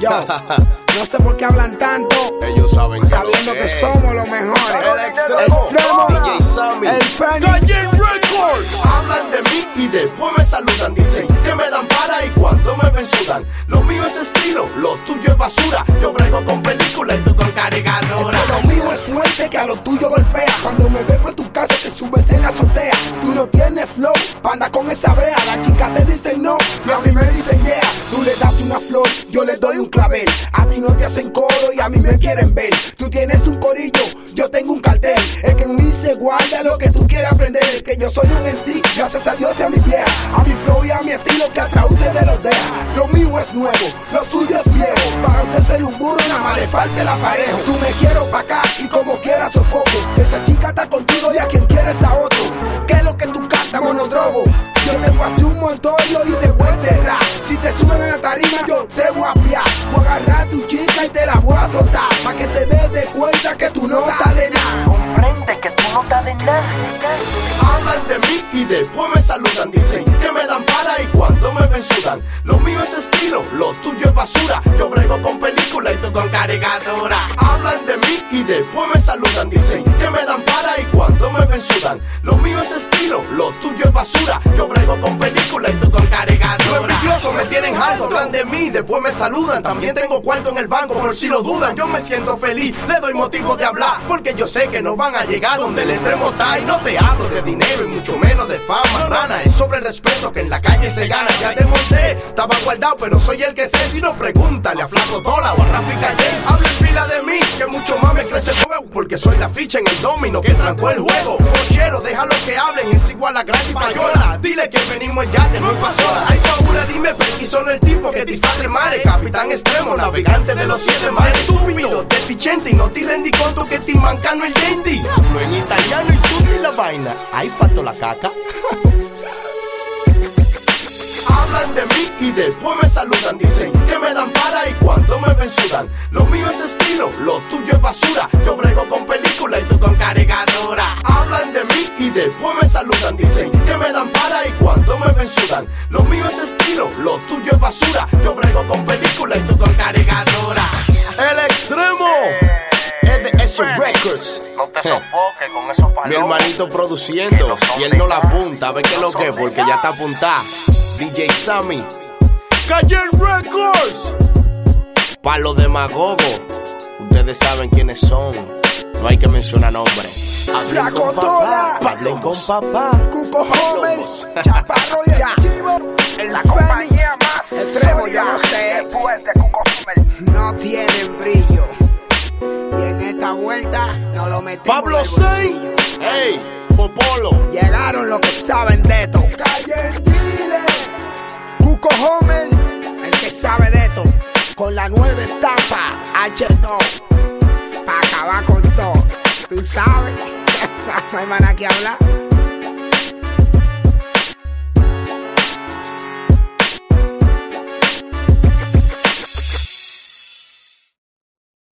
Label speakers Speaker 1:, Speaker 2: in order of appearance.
Speaker 1: Yo, no sé por qué hablan tanto.
Speaker 2: Ellos saben que
Speaker 1: Sabiendo que somos los mejores.
Speaker 2: El extremo, DJ Sammy.
Speaker 1: El.
Speaker 2: Calle Records. Hablan de mí y después me saludan. Dicen que me dan para y cuando me ven sudan. Lo mío es estilo, lo tuyo es basura. Yo brego con películas y tú con cargadora.
Speaker 1: Es que lo mío es fuerte que a lo tuyo golpea. Cuando me veo por tu casa te subes en la azotea. Tú no tienes flow, panda con esa brea. Las chicas te dicen no y a mí me dicen yeah. Tú le das una flor, yo le doy un clavel. A ti no te hacen coro y a mí me quieren ver. Tú tienes un corillo, yo tengo un cartel. Es que en mí se guarda lo que tú quieras aprender. Es que yo soy un MC, gracias a Dios y a mi vieja. A mi flow y a mi estilo que atrás ustedes los deja. Lo mío es nuevo, lo suyo es viejo. Para usted ser un burro, nada más le falta el aparejo. Tú me quiero pa' acá y como quiera sofoco. Esa chica está contigo y a quien quieres a te voy a piar. Voy a agarrar a tu chica y te la voy a soltar. Pa' que se dé de cuenta que tú no estás de nada.
Speaker 3: Comprende que tú no estás de nada.
Speaker 2: Hablan de mí y después me saludan. Dicen que me dan para y cuando me ven sudan. Lo mío es estilo, lo tuyo es basura. Yo brego con película y tú con caricatura. Hablan de mí y después me saludan. Dicen que me dan para y cuando me ven sudan. Lo de mí, después me saludan. También tengo cuarto en el banco, por si lo dudan. Yo me siento feliz, le doy motivo de hablar. Porque yo sé que no van a llegar donde el extremo está. Y no te hablo de dinero y mucho menos de fama. Rana, es sobre el respeto que en la calle se gana. Ya te monté, estaba guardado, pero soy el que sé. Si no, pregúntale a Flaco Tola o a Rafi Calle. Habla en fila de mí, que mucho más me crece el huevo. Porque soy la ficha en el domino que trancó el juego. Cochero, déjalo que hablen, es igual a y Payola. Dile que venimos en yate, no en pasola. Ay, Paula, dime, Perky, solo el tipo que disfate mare. Capitán extremo, navegante de los siete mares. Estúpido, deficiente y no te rendí conto que ti mancano el yendi. Hablo en italiano y tú ni la vaina. Ay, faltó la caca. Hablan de mí y después me saludan. Dicen que me dan para y cuando me ven sudan. Lo mío es estilo, lo tuyo es basura. Yo brego con película y tú con cargadora. Hablan de mí y después me. Dicen que me dan para y cuando me ven sudan. Lo mío es estilo, lo tuyo es basura. Yo brego con película y tú con cargadora. El extremo es de esos records.
Speaker 3: No te sofoques con esos palomes.
Speaker 2: Mi hermanito produciendo y él no la apunta, qué es lo que es, porque ya está apuntada. DJ Sammy, Calle Records. Pa' los demagogos, ustedes saben quiénes son. No hay que mencionar nombres. Hablen
Speaker 1: Flaco
Speaker 2: con papá, hablen con papá.
Speaker 1: Cuco Homer, Chaparro y Archivo. El
Speaker 3: La compañía más
Speaker 1: Extremo, yo no sé.
Speaker 3: Después de Cuco Homer.
Speaker 1: no tienen brillo. Y en esta vuelta no lo metimos
Speaker 2: Pablo
Speaker 1: en el
Speaker 2: Sain,
Speaker 1: bolsillo.
Speaker 2: hey, Popolo.
Speaker 1: Llegaron los que saben de esto. Calle. Cuco Homer, el que sabe de esto. Con la nueva estampa H2. Pa' acabar con todo. Tú sabes. No hay más que hablar.